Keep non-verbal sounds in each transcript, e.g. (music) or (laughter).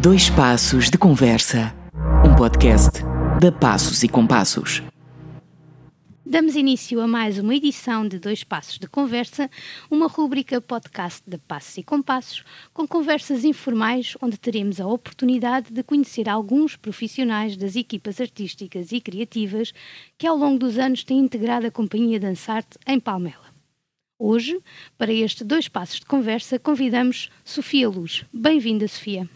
Dois Passos de Conversa, um podcast da Passos e Compassos. Damos início a mais uma edição de Dois Passos de Conversa, uma rúbrica podcast de Passos e Compassos, com conversas informais onde teremos a oportunidade de conhecer alguns profissionais das equipas artísticas e criativas que ao longo dos anos têm integrado a Companhia Dançarte em Palmela. Hoje, para este Dois Passos de Conversa, convidamos Sofia Luz. Bem-vinda, Sofia.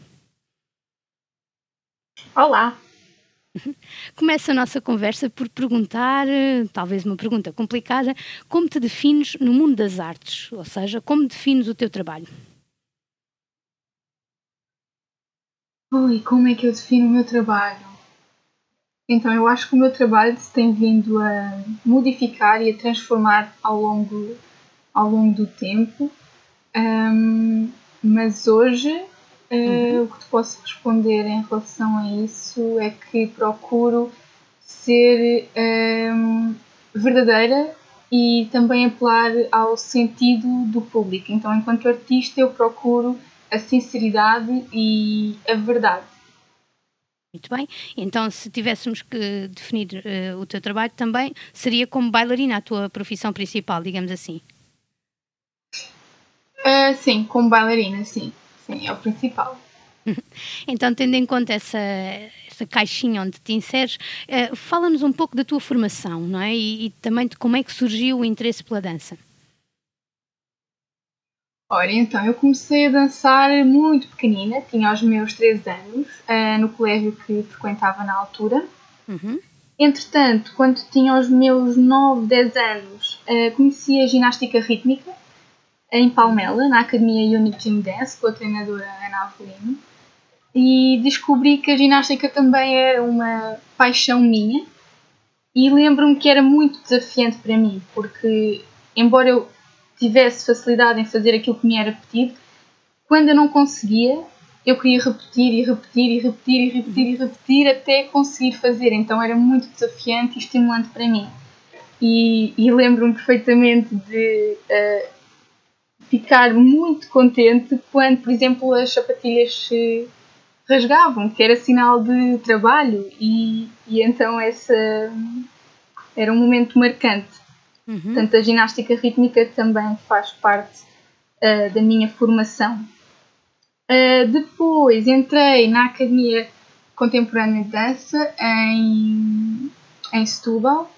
Olá! (laughs) Começa a nossa conversa por perguntar, eh, talvez uma pergunta complicada, como te defines no mundo das artes? Ou seja, como defines o teu trabalho? Oi, como é que eu defino o meu trabalho? Então, eu acho que o meu trabalho se tem vindo a modificar e a transformar ao longo, ao longo do tempo, um, mas hoje Uh, o que te posso responder em relação a isso é que procuro ser um, verdadeira e também apelar ao sentido do público. Então, enquanto artista, eu procuro a sinceridade e a verdade. Muito bem. Então, se tivéssemos que definir uh, o teu trabalho também, seria como bailarina a tua profissão principal, digamos assim? Uh, sim, como bailarina, sim. Sim, é o principal. (laughs) Então, tendo em conta essa, essa caixinha onde te inseres, uh, fala-nos um pouco da tua formação, não é? E, e, também de como é que surgiu o interesse pela dança. Ora, então, eu comecei a dançar muito pequenina, tinha os meus 13 anos, uh, no colégio que frequentava na altura. Uhum. Entretanto, quando tinha os meus 9, 10 anos, uh, conheci a ginástica rítmica em Palmela, na Academia Unique Gym Dance, com a treinadora Ana Avelino, e descobri que a ginástica também era uma paixão minha. E lembro-me que era muito desafiante para mim, porque, embora eu tivesse facilidade em fazer aquilo que me era pedido, quando eu não conseguia, eu queria repetir e repetir e repetir e repetir e repetir até conseguir fazer. Então era muito desafiante e estimulante para mim. E, e lembro-me perfeitamente de uh, ficar muito contente quando, por exemplo, as sapatilhas se rasgavam, que era sinal de trabalho, e, e então essa era um momento marcante. Uhum. Portanto, a ginástica rítmica também faz parte uh, da minha formação. Uh, depois entrei na Academia Contemporânea de Dança em, em Setúbal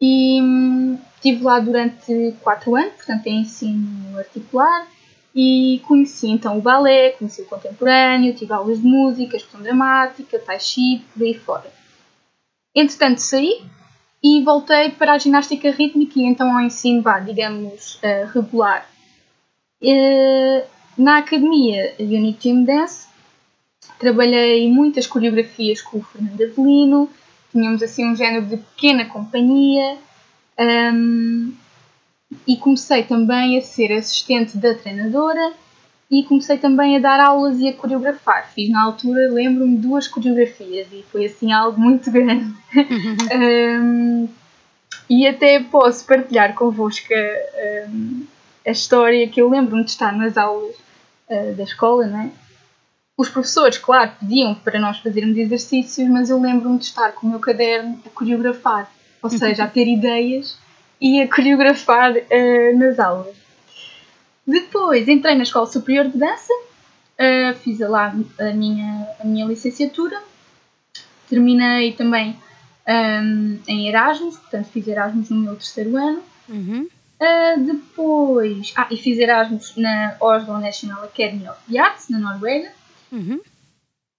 e hum, estive lá durante quatro anos, portanto em ensino articular, e conheci então o balé, conheci o contemporâneo, tive aulas de música, expressão dramática, tai chi, por aí fora. Entretanto saí e voltei para a ginástica rítmica e então ao ensino, vá, digamos, uh, regular. Uh, na academia Unique Gym Dance trabalhei muitas coreografias com o Fernando Avelino, tínhamos assim um género de pequena companhia um, e comecei também a ser assistente da treinadora e comecei também a dar aulas e a coreografar. Fiz na altura, lembro-me, duas coreografias e foi assim algo muito grande. (laughs) um, e até posso partilhar convosco um, a história que eu lembro-me de estar nas aulas uh, da escola, não é? Os professores, claro, pediam para nós fazermos exercícios, mas eu lembro-me de estar com o meu caderno a coreografar, ou seja, a ter (laughs) ideias e a coreografar uh, nas aulas. Depois entrei na Escola Superior de Dança, uh, fiz lá a minha, a minha licenciatura, terminei também um, ehm, em Erasmus, portanto fiz Erasmus no meu terceiro ano. Uhum. Uh, depois, ah, e fiz Erasmus na Oslo National Academy of the Arts, na Noruega. Uhum.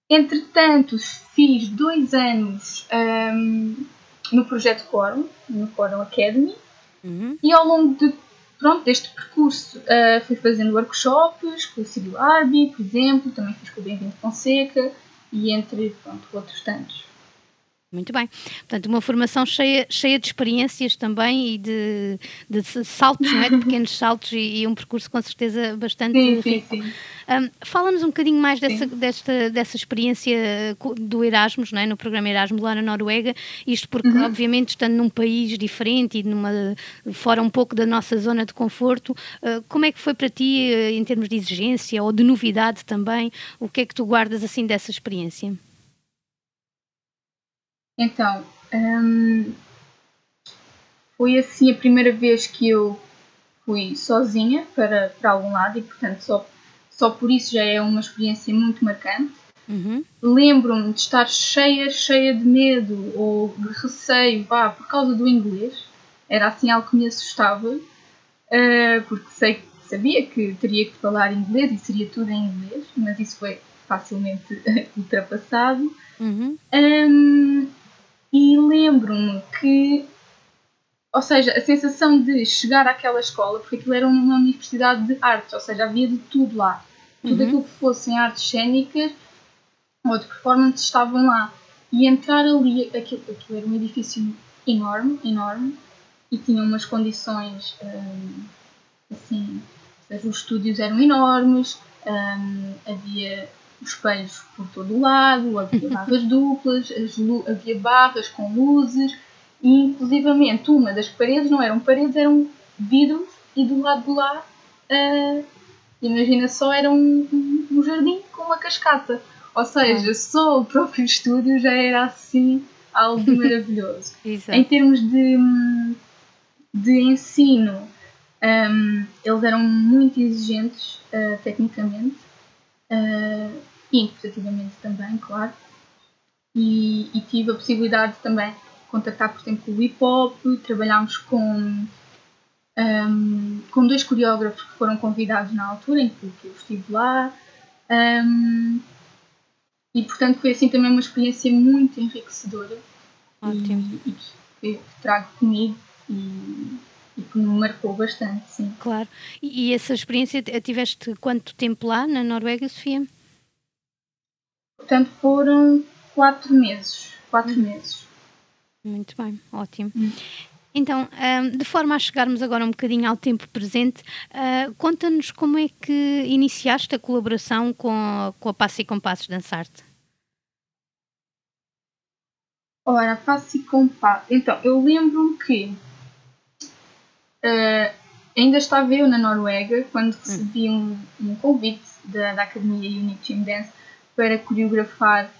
Entretanto, fiz dois anos um, no projeto Quorum, no Quorum Academy, uhum. e ao longo de, pronto, deste percurso uh, fui fazendo workshops com o Círio Arbi, por exemplo, também fiz com o Bem-vindo Fonseca, e entre pronto, outros tantos. Muito bem. Portanto, uma formação cheia, cheia de experiências também e de, de saltos, não é? de pequenos saltos e, e, um percurso com certeza bastante sim, rico. Sim, sim. Um, Fala-nos um bocadinho mais dessa, desta, dessa experiência do Erasmus, não é? no programa Erasmus lá na Noruega, isto porque, uhum. obviamente, estando num país diferente e numa, fora um pouco da nossa zona de conforto, uh, como é que foi para ti, uh, em termos de exigência ou de novidade também, o que é que tu guardas assim dessa experiência? Então, hum, foi assim a primeira vez que eu fui sozinha para, para algum lado e, portanto, só, só por isso já é uma experiência muito marcante. Uhum. Lembro-me de estar cheia, cheia de medo ou de receio, vá, por causa do inglês. Era assim algo que me assustava, uh, porque sei, sabia que teria que falar inglês e seria tudo em inglês, mas isso foi facilmente (laughs) ultrapassado. Uhum. Um, e lembro-me que, ou seja, a sensação de chegar àquela escola, porque aquilo era uma universidade de artes, ou seja, havia de tudo lá. Tudo uhum. aquilo que fossem artes cênicas ou de performance estavam lá. E entrar ali, aquilo, aquilo era um edifício enorme, enorme, e tinha umas condições hum, assim, seja, os estúdios eram enormes, hum, havia espelhos por todo o lado, havia barras duplas, havia barras com luzes e inclusivamente uma das paredes não eram paredes, eram vidros e do lado de lá uh, imagina só era um, um, um, jardim com uma cascata. Ou seja, ah. só o próprio estúdio já era assim algo (laughs) maravilhoso. em termos de, de ensino, um, eles eram muito exigentes uh, tecnicamente. Uh, e interpretativamente também, claro. E, e, tive a possibilidade também de contactar, por exemplo, o hip hop, trabalhámos com, um, com dois coreógrafos que foram convidados na altura em que eu estive lá. Um, e portanto foi assim também uma experiência muito enriquecedora. Ótimo. E, e que trago comigo e, e que me marcou bastante, sim. Claro. E, e essa experiência tiveste quanto tempo lá na Noruega, Sofia? Portanto, foram quatro meses. Quatro uhum. meses. Muito bem, ótimo. Uhum. Então, de forma a chegarmos agora um bocadinho ao tempo presente, uh, conta-nos como é que iniciaste a colaboração com a, com a Passo e Compassos Dançarte. Ora, Passo e Compassos. Então, eu lembro-me que uh, ainda estava eu na Noruega quando recebi um, um convite da, da Academia Unique Team Dance para coreografar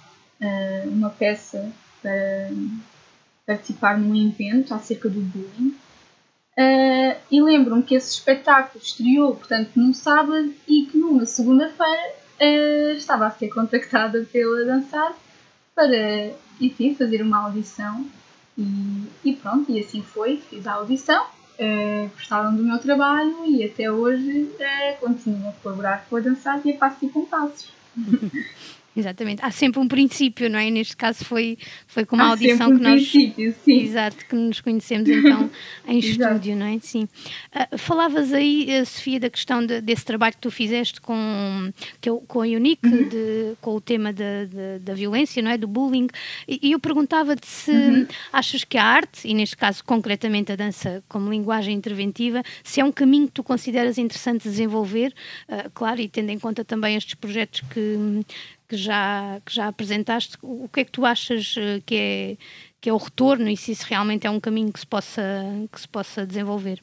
uh, uma peça para participar num evento acerca do bullying. Uh, e lembro-me que esse espetáculo estreou, portanto, num sábado e que numa segunda-feira uh, estava a ser contactada pela Dançar para, enfim, fazer uma audição. E, e pronto, e assim foi, fiz a audição, uh, gostaram do meu trabalho e até hoje uh, continuo a colaborar com a Dançar e a Passo e Compassos. (laughs) Exatamente. Há sempre um princípio, não é? Neste caso foi, foi com uma Há audição um que nós. Sim. Exato, que nos conhecemos então (laughs) em estúdio, não é? Sim. Uh, falavas aí, uh, Sofia, da questão de, desse trabalho que tu fizeste com, que eu, com a Unique, uhum. de, com o tema de, de, da violência, não é? Do bullying. E, e eu perguntava-te se uhum. achas que a arte, e neste caso concretamente a dança como linguagem interventiva, se é um caminho que tu consideras interessante desenvolver, uh, claro, e tendo em conta também estes projetos que que já, que já apresentaste, o que é que tu achas eh, que é, que é o retorno e se isso realmente é um caminho que se possa, que se possa desenvolver?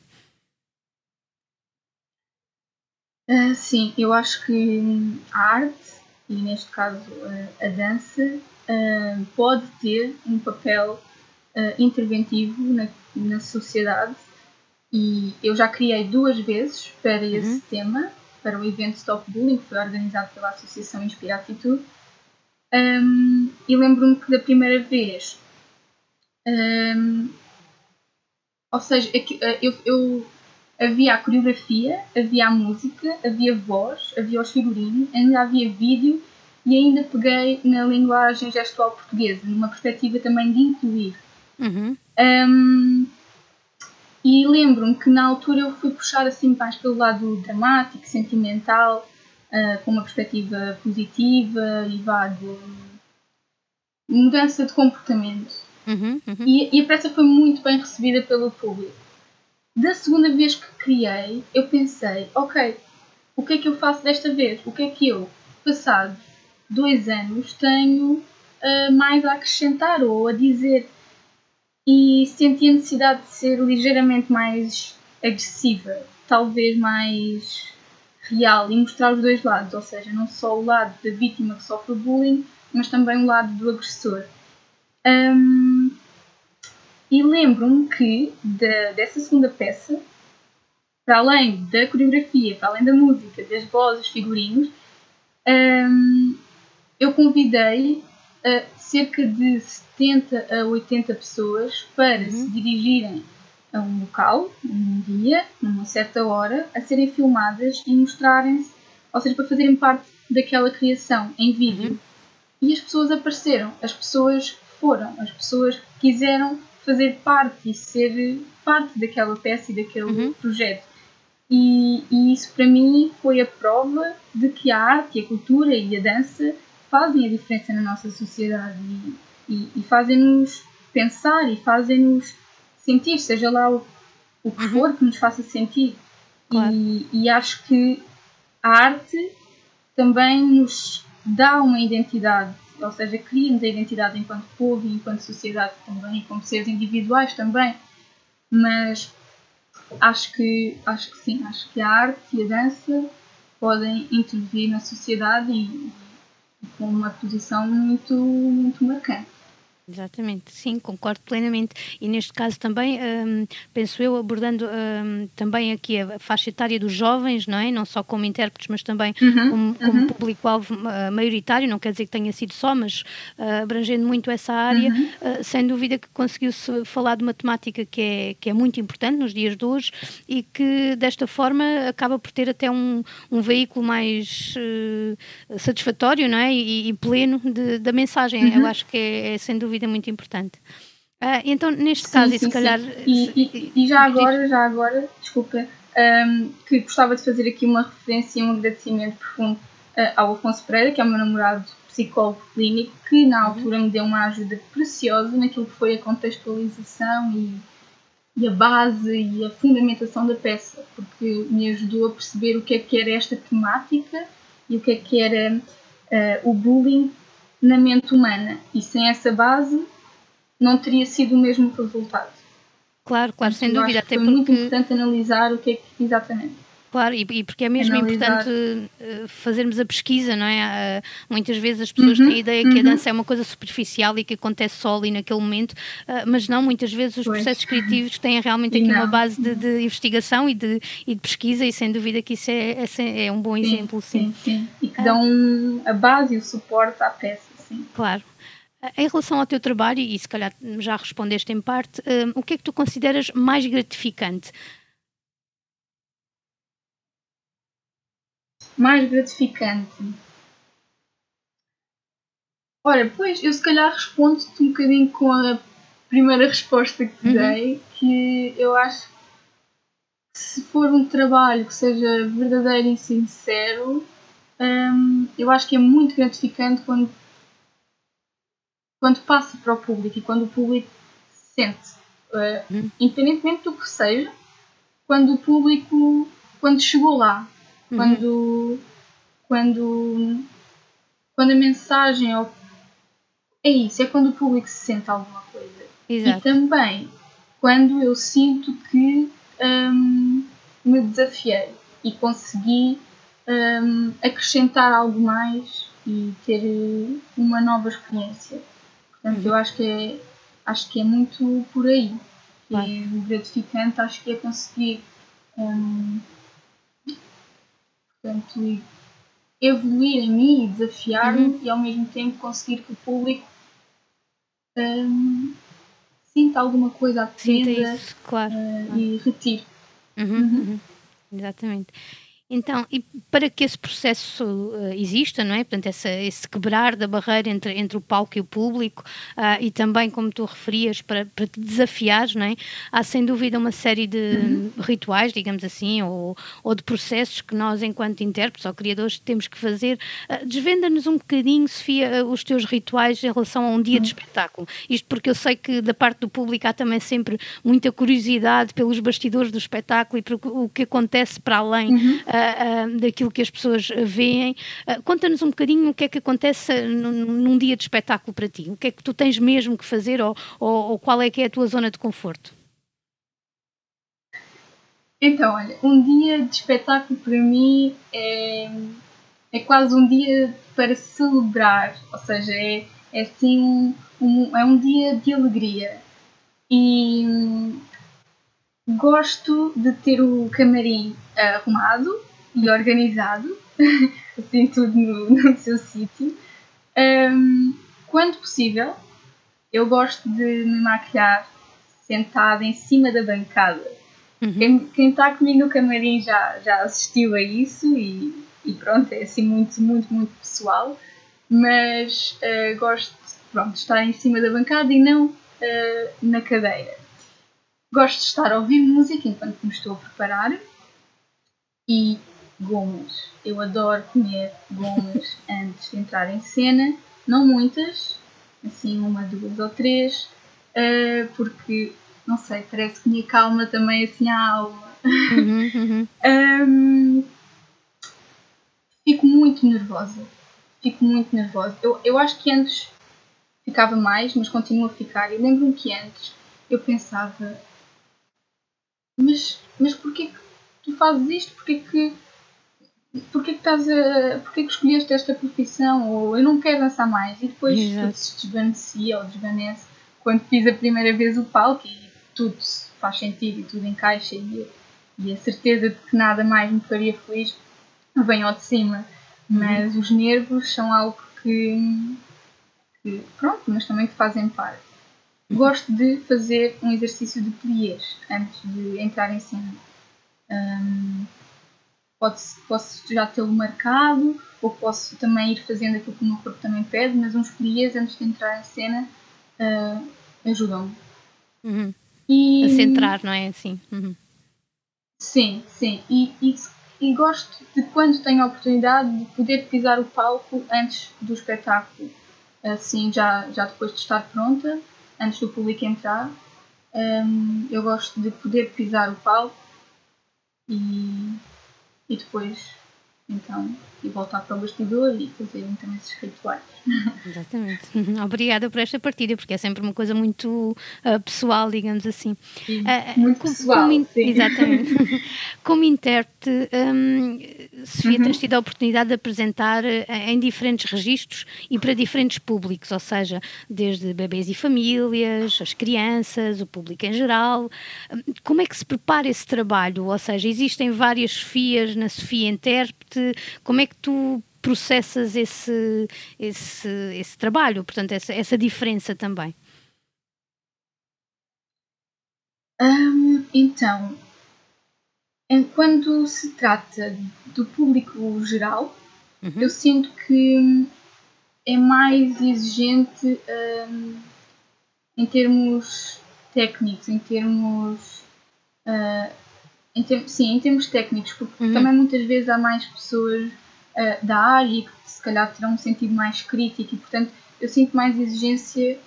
Uh, sim, eu acho que a arte, e neste caso uh, a dança, uh, pode ter um papel interventivo na, na sociedade e eu já criei duas vezes para esse uhum. tema para o evento Stop Bullying, que foi organizado pela Associação Inspira Atitude. Um, e lembro-me que da primeira vez, um, ou seja, eh, eu, eu, havia a coreografia, havia a música, havia voz, havia os figurinos, ainda havia vídeo e ainda peguei na linguagem gestual portuguesa, numa perspectiva também de incluir. Uhum. Um, e lembro-me que na altura eu fui puxar assim mais pelo lado dramático, sentimental, uh, com uma perspectiva positiva e vá de, mudança de comportamento. Uhum, uhum. E, e a peça foi muito bem recebida pelo público. Da segunda vez que criei, eu pensei, ok, o que é que eu faço desta vez? O que é que eu, passados dois anos, tenho uh, mais a acrescentar ou a dizer? E senti a necessidade de ser ligeiramente mais agressiva, talvez mais real e mostrar os dois lados, ou seja, não só o lado da vítima que sofre bullying, mas também o lado do agressor. Um, e lembro-me que de, dessa segunda peça, para além da coreografia, para além da música, das vozes, figurinos, um, eu convidei uh, cerca de 70 a 80 pessoas para uhum. se dirigirem a um local, num dia, numa certa hora, a serem filmadas e mostrarem-se, ou seja, para fazerem parte daquela criação em vídeo. Uhum. E as pessoas apareceram, as pessoas foram, as pessoas quiseram fazer parte e ser parte daquela peça e daquele uhum. projeto. E, e, isso para mim foi a prova de que a arte, a cultura e a dança fazem a diferença na nossa sociedade e, e, e fazem-nos pensar e fazem-nos sentir, seja lá o, o que for que nos faça sentir. Claro. E, e acho que a arte também nos dá uma identidade, ou seja, cria-nos a identidade enquanto povo e enquanto sociedade também, e como seres individuais também. Mas acho que, acho que sim, acho que a arte e a dança podem intervir na sociedade e, uma posição muito, muito marcante. Exatamente, sim, concordo plenamente. E neste caso também, um, penso eu, abordando um, também aqui a faixa etária dos jovens, não é? Não só como intérpretes, mas também uhum, como, como uhum. público-alvo uh, maioritário, não quer dizer que tenha sido só, mas uh, abrangendo muito essa área, uhum. uh, sem dúvida que conseguiu-se falar de uma temática que é, que é muito importante nos dias de hoje e que desta forma acaba por ter até um, um veículo mais satisfatório, não é? E, e pleno de, da mensagem. Eu uhum. acho que é, é sem dúvida dúvida muito importante. Uh, então, neste sim, caso, sim, e se calhar. E, e, e, já agora, já agora, desculpa, um, que gostava de fazer aqui uma referência e um agradecimento profundo uh, ao Afonso Pereira, que é o meu namorado psicólogo clínico, que na uhum. altura me deu uma ajuda preciosa naquilo que foi a contextualização e, e a base e a fundamentação da peça, porque me ajudou a perceber o que é que era esta temática e o que é que era uh, o bullying na mente humana e sem essa base não teria sido o mesmo resultado. Claro, claro, sem dúvida. Até foi porque... muito importante analisar o que é que exatamente. Claro, e, e, porque é mesmo Analisar. importante uh, fazermos a pesquisa, não é? Uh, muitas vezes as pessoas uhum, têm a ideia uhum. que a uhum. dança é uma coisa superficial e que acontece só ali naquele momento, uh, mas não, muitas vezes os pois. processos criativos têm realmente aqui uma base de, de, investigação e de, e de pesquisa, e sem dúvida que isso é, é, é um bom sim, exemplo, sim. sim. sim. E que dão a base e o suporte à peça. Sim. Claro. Em relação ao teu trabalho, e se calhar já respondeste em parte, um, o que é que tu consideras mais gratificante? Mais gratificante. Olha, pois eu se calhar respondo-te um bocadinho com a primeira resposta que te uhum. dei, que eu acho que se for um trabalho que seja verdadeiro e sincero, um, eu acho que é muito gratificante quando quando passa para o público e quando o público sente, uh, uhum. independentemente do que seja, quando o público, quando chegou lá, uhum. quando, quando, quando a mensagem é isso, é quando o público se sente alguma coisa. Exato. E também quando eu sinto que um, me desafiei e consegui um, acrescentar algo mais e ter uma nova experiência. Portanto, eu acho que é, acho que é muito por aí. Claro. é gratificante, acho que é conseguir um, portanto, evoluir em mim e desafiar-me uhum. e ao mesmo tempo conseguir que o público um, sinta alguma coisa isso, claro. Uh, e retire. Uhum, uhum. Uhum. Exatamente. Então, e para que esse processo uh, exista, não é? Portanto, essa, esse quebrar da barreira entre, entre o palco e o público uh, e também, como tu referias, para, para te desafiares, não é? Há sem dúvida uma série de uhum. rituais, digamos assim, ou, ou de processos que nós, enquanto intérpretes ou criadores, temos que fazer. Uh, Desvenda-nos um bocadinho, Sofia, os teus rituais em relação a um dia uhum. de espetáculo. Isto porque eu sei que da parte do público há também sempre muita curiosidade pelos bastidores do espetáculo e pelo o que acontece para além. Uhum uh, daquilo que as pessoas veem. Uh, Conta-nos um bocadinho o que é que acontece num, num, dia de espetáculo para ti. O que é que tu tens mesmo que fazer ou, ou, ou qual é que é a tua zona de conforto? Então, olha, um dia de espetáculo para mim é, é quase um dia para celebrar, ou seja, é, é assim um, é um dia de alegria. E hum, gosto de ter o camarim arrumado, e organizado, (laughs) assim tudo no, no seu sítio. Um, quando possível, eu gosto de me maquilhar sentada em cima da bancada. Uhum. Quem está comigo no camarim já, já assistiu a isso e, e pronto, é assim muito, muito, muito pessoal. Mas uh, gosto pronto, de estar em cima da bancada e não uh, na cadeira. Gosto de estar a ouvir música enquanto me estou a preparar e gomas. Eu adoro comer gomas (laughs) antes de entrar em cena, não muitas, assim uma, duas ou três, uh, porque não sei, parece que me acalma também assim a alma. Uhum, (laughs) uhum. um, fico muito nervosa. Fico muito nervosa. Eu, eu acho que antes ficava mais, mas continuo a ficar. Eu lembro-me que antes eu pensava, mas, mas porquê que tu fazes isto? Porquê que porquê que estás a. porquê que escolheste esta profissão? Ou eu não quero dançar mais. E depois tudo se desvanecia ou desvanece quando fiz a primeira vez o palco e tudo faz sentido e tudo encaixa e, e a certeza de que nada mais me faria feliz vem ao de cima. Mas uhum. os nervos são algo que, que, pronto, mas também te fazem parte. Gosto de fazer um exercício de pliés antes de entrar em cena. Um, posso, posso já tê-lo marcado ou posso também ir fazendo aquilo que o meu corpo também pede, mas uns pliés antes de entrar em cena uh, ajudam-me. Uhum. E... A centrar, não é assim? Uhum. Sim, sim. E, e, e, gosto de quando tenho a oportunidade de poder pisar o palco antes do espetáculo. Assim, já, já depois de estar pronta, antes do público entrar. Um, eu gosto de poder pisar o palco e e depois então e voltar para o bastidor e fazer então esses rituais. (laughs) Exatamente. (laughs) Obrigada por esta partida, porque é sempre uma coisa muito uh, pessoal, digamos assim. Sim, uh, muito como, pessoal. Como, exatamente. (laughs) como intérprete, um, Sofia, uhum. tens tido a oportunidade de apresentar uh, em diferentes registros e para diferentes públicos, ou seja, desde bebês e famílias, as crianças, o público em geral. Como é que se prepara esse trabalho? Ou seja, existem várias Sofias na Sofia intérprete, como é que tu processas esse, esse, esse trabalho, portanto, essa, essa diferença também? Então, quando se trata do público geral, uhum. eu sinto que é mais exigente um, em termos técnicos, em termos. Uh, em sim, em termos técnicos, porque uhum. também muitas vezes há mais pessoas uh, da área que se calhar terão um sentido mais crítico e, portanto, eu sinto mais exigência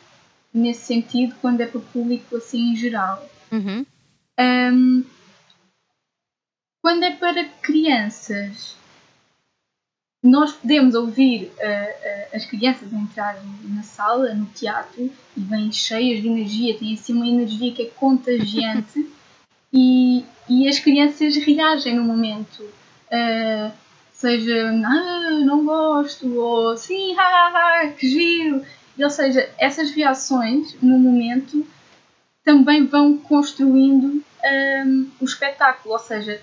nesse sentido quando é para o público assim em geral. Uhum. Um, quando é para crianças, nós podemos ouvir uh, uh, as crianças entrarem na sala, no teatro, e vêm cheias de energia, têm assim uma energia que é contagiante, (laughs) e, e as crianças reagem no momento. Uh, seja ah, não gosto, ou sim, que giro. E, ou seja, essas reações no momento também vão construindo um, o espetáculo, ou seja,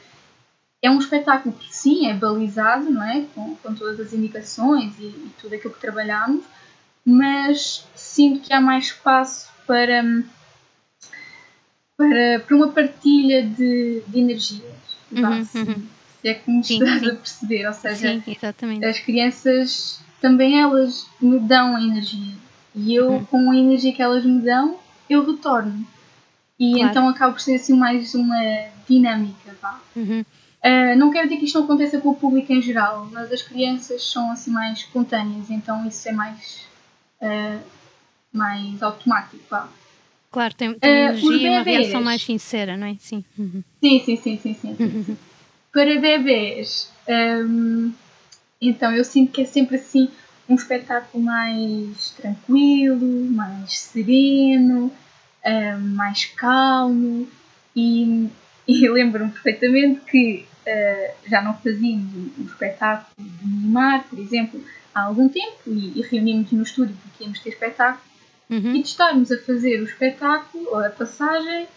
é um espetáculo que sim é balizado, não é? Com, com todas as indicações e, e tudo aquilo que trabalhamos, mas sinto que há mais espaço para, para, para uma partilha de, de energias. Uhum, uhum. se é que me Sim, estás sim. a perceber. Ou seja, Sim, as crianças também elas me dão a energia. E eu, Uhum. com a energia que elas me dão, eu retorno. E Claro. então acaba por ser assim mais uma dinâmica, vá. Uhum. Uh, não quero dizer que isto não aconteça com o público em geral, mas as crianças são assim mais espontâneas, então isso é mais, uh, mais automático. Vá. Claro, tem, tem Eh, energia e uma reação mais sincera, não é? Sim. Uhum. Sim, sim, sim, sim, sim. sim, sim. (laughs) Para bebês, um, então eu sinto que é sempre assim um espetáculo mais tranquilo, mais sereno, um, mais calmo e, (laughs) e lembro-me perfeitamente que uh, já não fazíamos o, o espetáculo de mimar, por exemplo, há algum tempo e, e reunimos no estúdio porque íamos ter espetáculo Uhum. e de estarmos a fazer o espetáculo ou a passagem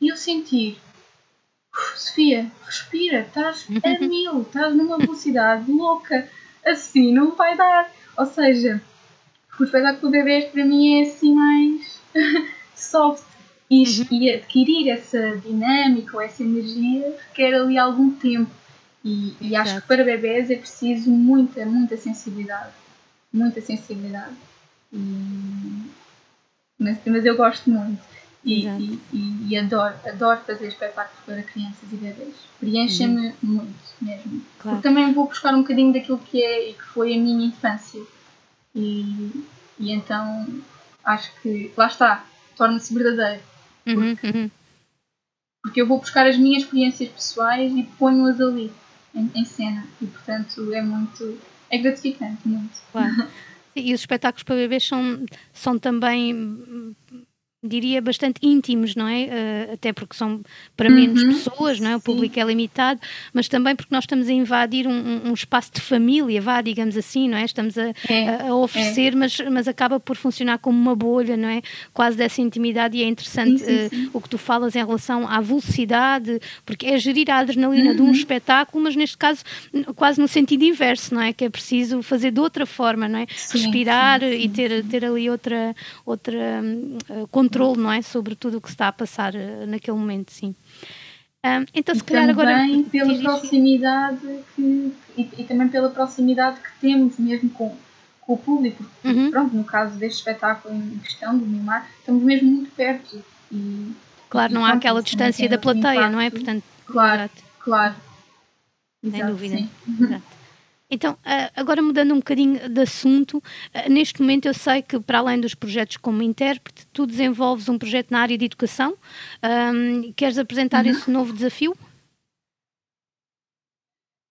e eu sentir "Uf, Sofia, respira, estás a mil, estás numa velocidade louca, assim não vai dar. Ou seja, o espetáculo de bebês para mim é assim mais (laughs) soft e, e adquirir essa dinâmica ou essa energia requer ali algum tempo. E, e acho que para bebês é preciso muita, muita sensibilidade. Muita sensibilidade. E- mas, mas eu gosto muito. E, e, e- e adoro, adoro fazer espetáculos para crianças e bebês. Preenchem-me muito mesmo. Claro. Porque também vou buscar um bocadinho daquilo que é e que foi a minha infância. E, e então acho que lá está, torna-se verdadeiro. Uhum, uhum. Porque eu vou buscar as minhas experiências pessoais e ponho-as ali, em, em cena. E portanto é muito. é gratificante, muito. Claro. (laughs) Sim, E os espetáculos para bebês são, são também, diria, bastante íntimos, não é? Eh, até porque são para menos Uhum, pessoas, não é? O sim. público é limitado, mas também porque nós estamos a invadir um, um- espaço de família, vá, digamos assim, não é? Estamos a, É, a- oferecer, mas, mas acaba por funcionar como uma bolha, não é? Quase dessa intimidade e é interessante Sim, sim, sim. o que tu falas em relação à velocidade, porque é gerir a adrenalina de um Uhum. espetáculo, mas neste caso quase no sentido inverso, não é? Que é preciso fazer de outra forma, não é? Sim, Respirar sim, e sim, ter, ter ali outra, outra eh, controle, não é? Sobre tudo o que se está a passar eh, naquele momento, sim. Ahm, então, se E calhar agora. também pela diz, diz. proximidade que, e, e também pela proximidade que temos mesmo com, com o público. Porque, Uhum. Pronto, no caso deste espetáculo em questão do Mimar, estamos mesmo muito perto. E, Claro, e não há pronto, aquela distância da plateia, não é? impacto. Portanto, Claro, exato. claro. Sem Exato, dúvida. Exato. Então, ah, agora mudando um bocadinho de assunto, ah, neste momento eu sei que, para além dos projetos como intérprete, tu desenvolves um projeto na área de educação. Ahm, queres apresentar Uhum. esse novo desafio?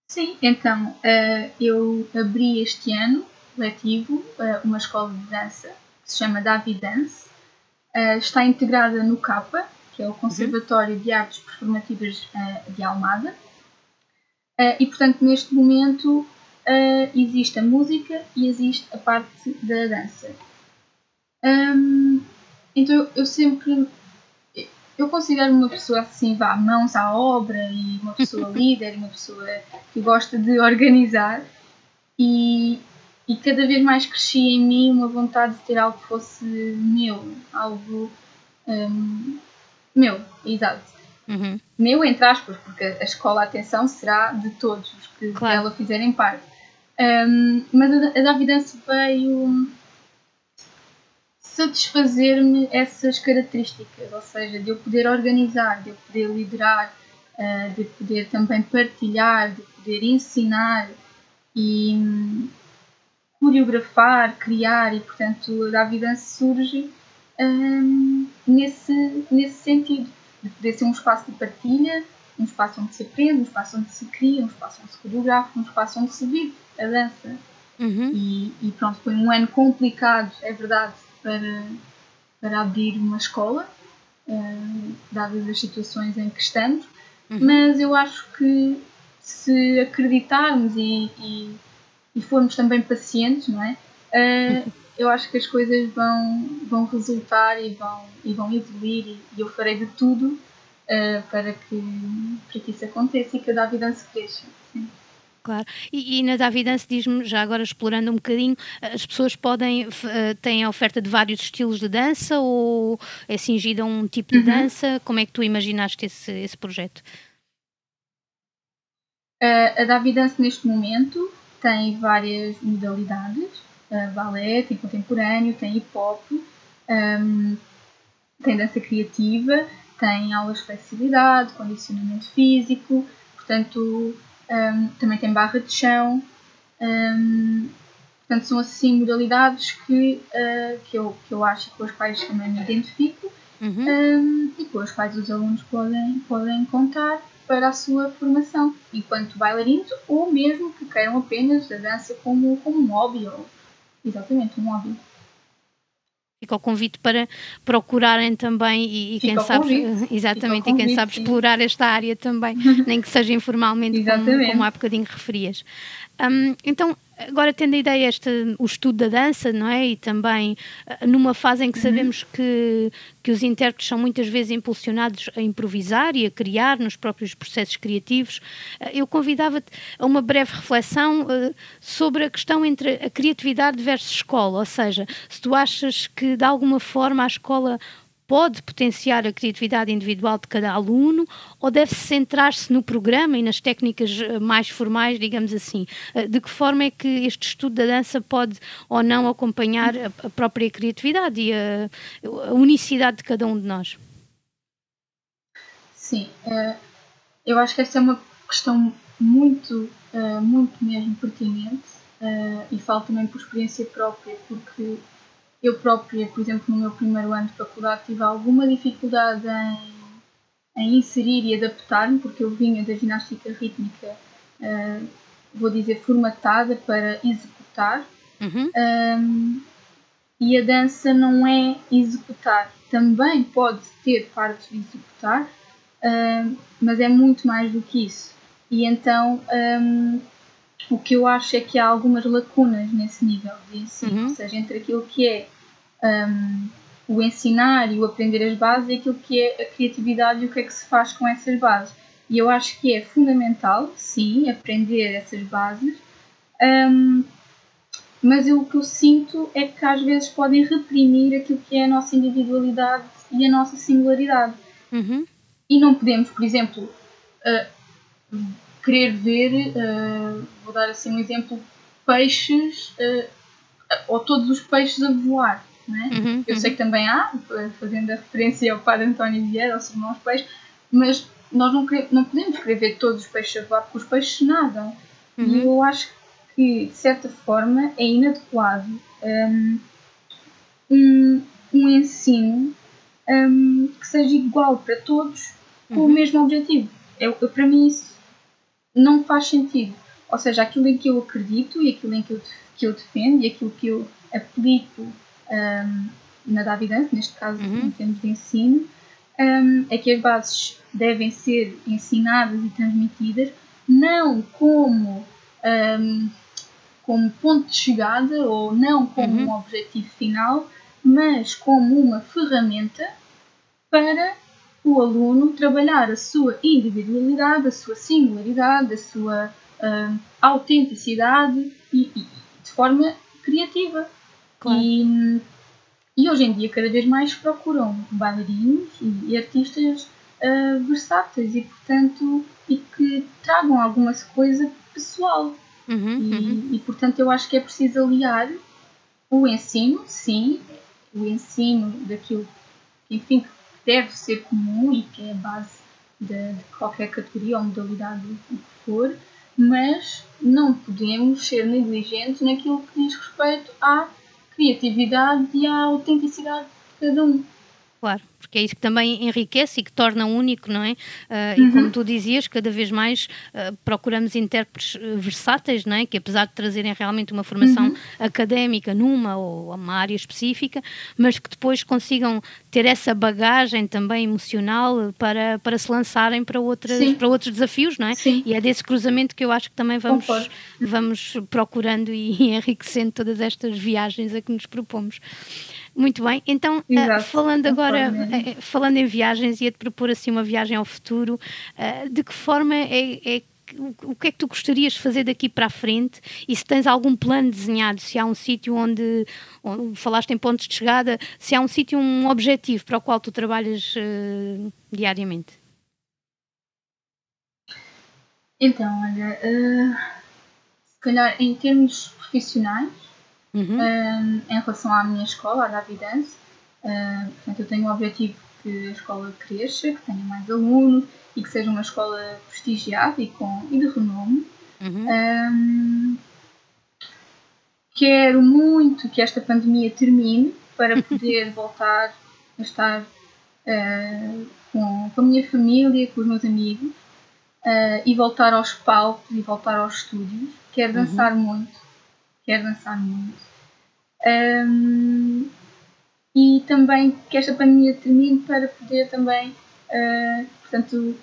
Sim, então eh, eu abri este ano letivo uma escola de dança que se chama Davi Dance. Está integrada no CAPA, que é o Conservatório de Artes Performativas de Almada. E portanto, neste momento eh, existe a música e existe a parte da dança. Hum, então eu, eu sempre eu considero uma pessoa assim, vá, mãos à obra e uma pessoa (laughs) líder, uma pessoa que gosta de organizar e, e cada vez mais crescia em mim uma vontade de ter algo que fosse meu, algo hum, meu, exato. Uhum. Meu, entre aspas, porque a escola, atenção, será de todos os que Claro. dela fizerem parte. Hum, mas a, a Davidança veio satisfazer-me essas características, ou seja, de eu poder organizar, de eu poder liderar, eh, de poder também partilhar, de poder ensinar e hum, coreografar, criar e portanto a Davidança surge hum, nesse, nesse sentido, de poder ser um espaço de partilha, um espaço onde se aprende, um espaço onde se cria, um espaço onde se coreografa, um espaço onde se vive a dança. Uhum. E, e pronto, foi um ano complicado, é verdade, para, para abrir uma escola, eh, dadas as situações em que estamos, Uhum. mas eu acho que se acreditarmos e, e, e formos também pacientes, não é? Eh, eu acho que as coisas vão, vão resultar e vão, e vão evoluir e eu farei de tudo eh, para, que, para que isso aconteça e que a Davidança cresça. Sim. Claro. E, e na Davidance, diz-me, já agora explorando um bocadinho, as pessoas podem, eh, têm a oferta de vários estilos de dança ou é cingida a um tipo de Uhum. dança? Como é que tu imaginaste esse, esse projeto? Uh, a Davi Dance neste momento tem várias modalidades, uh, balé, tem contemporâneo, tem hip hop, um, tem dança criativa, tem aulas de flexibilidade, condicionamento físico, portanto um, também tem barra de chão. Um, portanto, são assim modalidades que, uh, que, eu, que eu acho com as quais também me identifico uhum. um, e com as quais os alunos podem, podem contar para a sua formação enquanto bailarinos ou mesmo que queiram apenas a dança como, como um hobby ou exatamente um hobby. Fica o convite para procurarem também e, e quem sabe (laughs) exatamente convite, e quem sabe sim. explorar esta área também, (laughs) nem que seja informalmente, como, como há bocadinho referias. Um, então, agora tendo a ideia este, o estudo da dança, não é? E também uh, numa fase em que uhum. sabemos que, que os intérpretes são muitas vezes impulsionados a improvisar e a criar nos próprios processos criativos, uh, eu convidava-te a uma breve reflexão uh, sobre a questão entre a criatividade versus escola, ou seja, se tu achas que de alguma forma a escola pode potenciar a criatividade individual de cada aluno ou deve centrar-se no programa e nas técnicas eh, mais formais, digamos assim? Eh, de que forma é que este estudo da dança pode ou não acompanhar a própria criatividade e a, a unicidade de cada um de nós? Sim, eh, eu acho que essa é uma questão muito, muito mesmo pertinente e falo também por experiência própria, porque eu própria, por exemplo, no meu primeiro ano de faculdade, tive alguma dificuldade em, em inserir e adaptar-me, porque eu vinha da ginástica rítmica, uh, vou dizer, formatada para executar. Uhum. Um, e a dança não é executar. Também pode ter partes de executar, uh, mas é muito mais do que isso. E então um, o que eu acho é que há algumas lacunas nesse nível de ensino, uhum. ou seja, entre aquilo que é um, o ensinar e o aprender as bases e aquilo que é a criatividade e o que é que se faz com essas bases. E eu acho que é fundamental, sim, aprender essas bases, um, mas eu, o que eu sinto é que às vezes podem reprimir aquilo que é a nossa individualidade e a nossa singularidade. Uhum. E não podemos, por exemplo, uh, querer ver, uh, vou dar assim um exemplo, peixes, uh, ou todos os peixes a voar. Né? Uhum, eu uhum. sei que também há, fazendo a referência ao padre António Vieira, aos irmãos peixes, mas nós não, não podemos escrever todos os peixes a voar porque os peixes nadam. Uhum. E eu acho que, de certa forma, é inadequado um, um, um ensino um, que seja igual para todos com o uhum. mesmo objetivo. Eu, eu, para mim, isso não faz sentido. Ou seja, aquilo em que eu acredito e aquilo em que eu, que eu defendo e aquilo que eu aplico um, na Davidance, neste caso uhum. em termos de ensino, um, é que as bases devem ser ensinadas e transmitidas não como, um, como ponto de chegada ou não como uhum. um objetivo final, mas como uma ferramenta para o aluno trabalhar a sua individualidade, a sua singularidade, a sua uh, autenticidade e, e, de forma criativa. Claro. E, e hoje em dia cada vez mais procuram bailarinos e, artistas uh, versáteis e portanto e que tragam alguma coisa pessoal. Uhum, e, uhum. e portanto eu acho que é preciso aliar o ensino, sim, o ensino daquilo enfim que deve ser comum e que é a base de, de qualquer categoria ou modalidade que for, mas não podemos ser negligentes naquilo que diz respeito à criatividade e à autenticidade de cada um. Claro, porque é isso que também enriquece e que torna único, não é? Uh, uhum. E como tu dizias, cada vez mais uh, procuramos intérpretes ah, versáteis, não é? Que apesar de trazerem realmente uma formação uhum. académica numa ou uma área específica, mas que depois consigam ter essa bagagem também emocional para, para se lançarem para, outras, para outros desafios, não é? Sim. E é desse cruzamento que eu acho que também vamos, vamos procurando e (laughs) enriquecendo todas estas viagens a que nos propomos. Muito bem, então uh, falando agora, uh, falando em viagens, ia-te propor assim uma viagem ao futuro, uh, de que forma é, é o que é que tu gostarias de fazer daqui para a frente? E se tens algum plano desenhado, se há um sítio onde, onde, falaste em pontos de chegada, se há um sítio, um objetivo para o qual tu trabalhas uh, diariamente? Então, olha, uh, se calhar em termos profissionais, uhum. uh, em relação à minha escola, a Davidance, uh, portanto, eu tenho o objetivo que a escola cresça, que tenha mais alunos e que seja uma escola prestigiada e, com, e de renome. Uhum. Um, quero muito que esta pandemia termine para (laughs) poder voltar a estar uh, com, com a minha família, com os meus amigos uh, e voltar aos palcos e voltar aos estúdios. Quero uhum. dançar muito, quero dançar muito. Um, e também que esta pandemia termine para poder também, uh, portanto,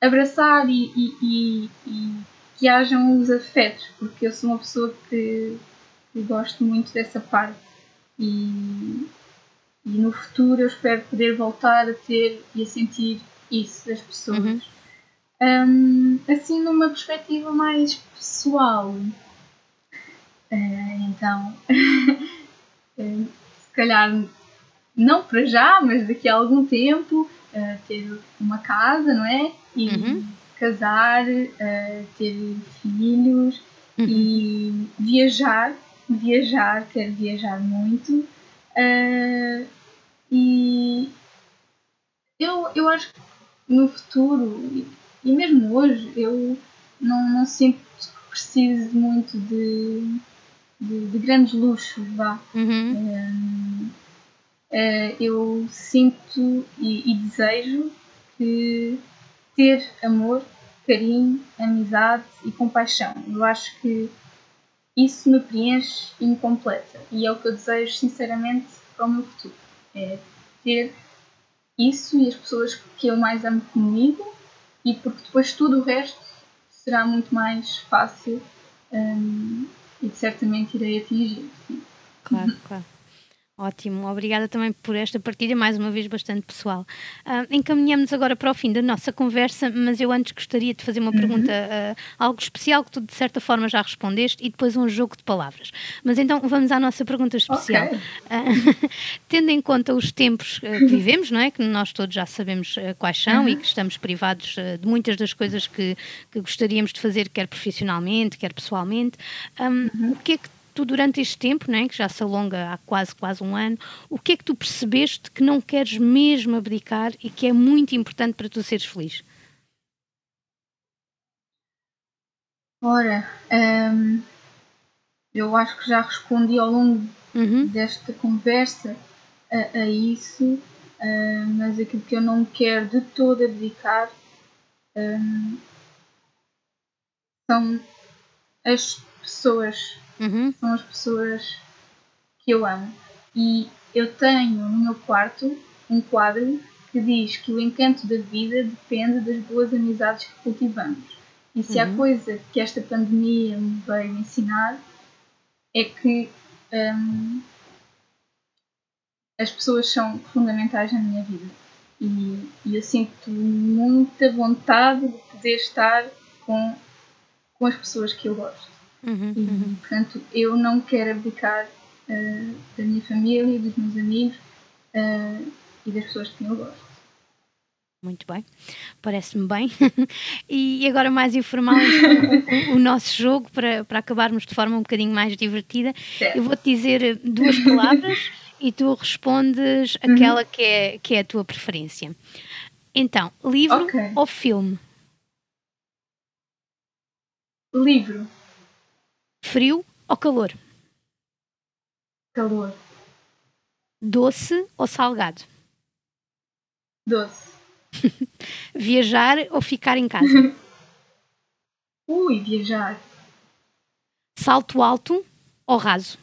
abraçar e, e, e, e, que hajam os afetos, porque eu sou uma pessoa que, que gosto muito dessa parte e, e no futuro eu espero poder voltar a ter e a sentir isso das pessoas. Uhum. Um, assim, numa perspectiva mais pessoal. Uh, então, (laughs) uh, se calhar não para já, mas daqui a algum tempo, uh, ter uma casa, não é? E uhum. casar, ter filhos uhum. e viajar. Viajar, quero viajar muito. e eu, eu acho que no futuro e mesmo hoje eu não, não sinto que preciso muito de, de, de grandes luxos, vá. Uhum. Uh, eu sinto e, e, desejo que ter amor, carinho, amizade e compaixão. Eu acho que isso me preenche e me completa. E é o que eu desejo sinceramente para o meu futuro. É ter isso e as pessoas que eu mais amo comigo e porque depois tudo o resto será muito mais fácil um, e certamente irei atingir. Claro, claro. Ótimo, obrigada também por esta partilha, mais uma vez bastante pessoal. Uh, encaminhamos agora para o fim da nossa conversa, mas eu antes gostaria de fazer uma uhum. pergunta, uh, algo especial que tu de certa forma já respondeste e depois um jogo de palavras. Mas então vamos à nossa pergunta especial. Okay. Uh, (laughs) tendo em conta os tempos que vivemos, não é? Que nós todos já sabemos quais são uhum. e que estamos privados de muitas das coisas que, que, gostaríamos de fazer, quer profissionalmente, quer pessoalmente, um, uhum. o que é que tu durante este tempo, né, que já se alonga há quase, quase um ano, o que é que tu percebeste que não queres mesmo abdicar e que é muito importante para tu seres feliz? Ora, hum, eu acho que já respondi ao longo uhum. desta conversa a, a isso, uh, mas aquilo que eu não quero de todo abdicar um, são as pessoas uhum. são as pessoas que eu amo. E eu tenho no meu quarto um quadro que diz que o encanto da vida depende das boas amizades que cultivamos. E se uhum. há coisa que esta pandemia me veio ensinar é que um, as pessoas são fundamentais na minha vida. E, e, eu sinto muita vontade de poder estar com, com as pessoas que eu gosto. Uhum, e, uhum. portanto, eu não quero abdicar uh, da minha família, dos meus amigos uh, e das pessoas que eu gosto. Muito bem, parece-me bem. (laughs) e agora, mais informal, então, o, o, nosso jogo, para, para acabarmos de forma um bocadinho mais divertida. Certo. Eu vou-te dizer duas palavras (laughs) e tu respondes uhum. aquela que é, que é a tua preferência. Então, livro okay. ou filme? Livro. Frio ou calor? Calor. Doce ou salgado? Doce. (laughs) viajar ou ficar em casa? (laughs) Ui, viajar. Salto alto ou raso?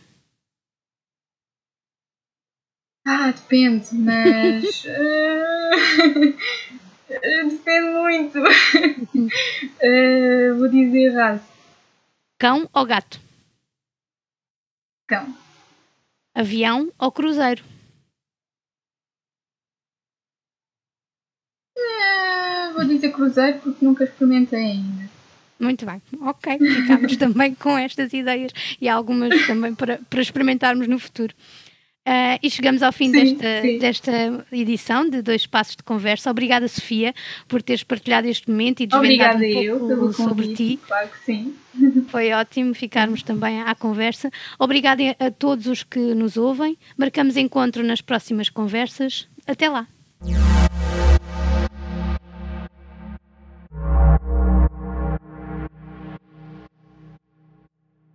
Ah, depende, mas. uh, (laughs) depende muito. uh, vou dizer raso. Cão ou gato? Cão. Avião ou cruzeiro? É, vou dizer cruzeiro porque nunca experimentei ainda. Muito bem, ok. Ficamos (laughs) também com estas ideias e algumas também para, para experimentarmos no futuro. Uh, e chegamos ao fim sim, desta, sim. desta edição de Dois Passos de Conversa. Obrigada, Sofia, por teres partilhado este momento e desvendado um pouco eu pelo sobre convite, ti. Claro que sim. (laughs) Foi ótimo ficarmos também à conversa. Obrigada a todos os que nos ouvem. Marcamos encontro nas próximas conversas. Até lá!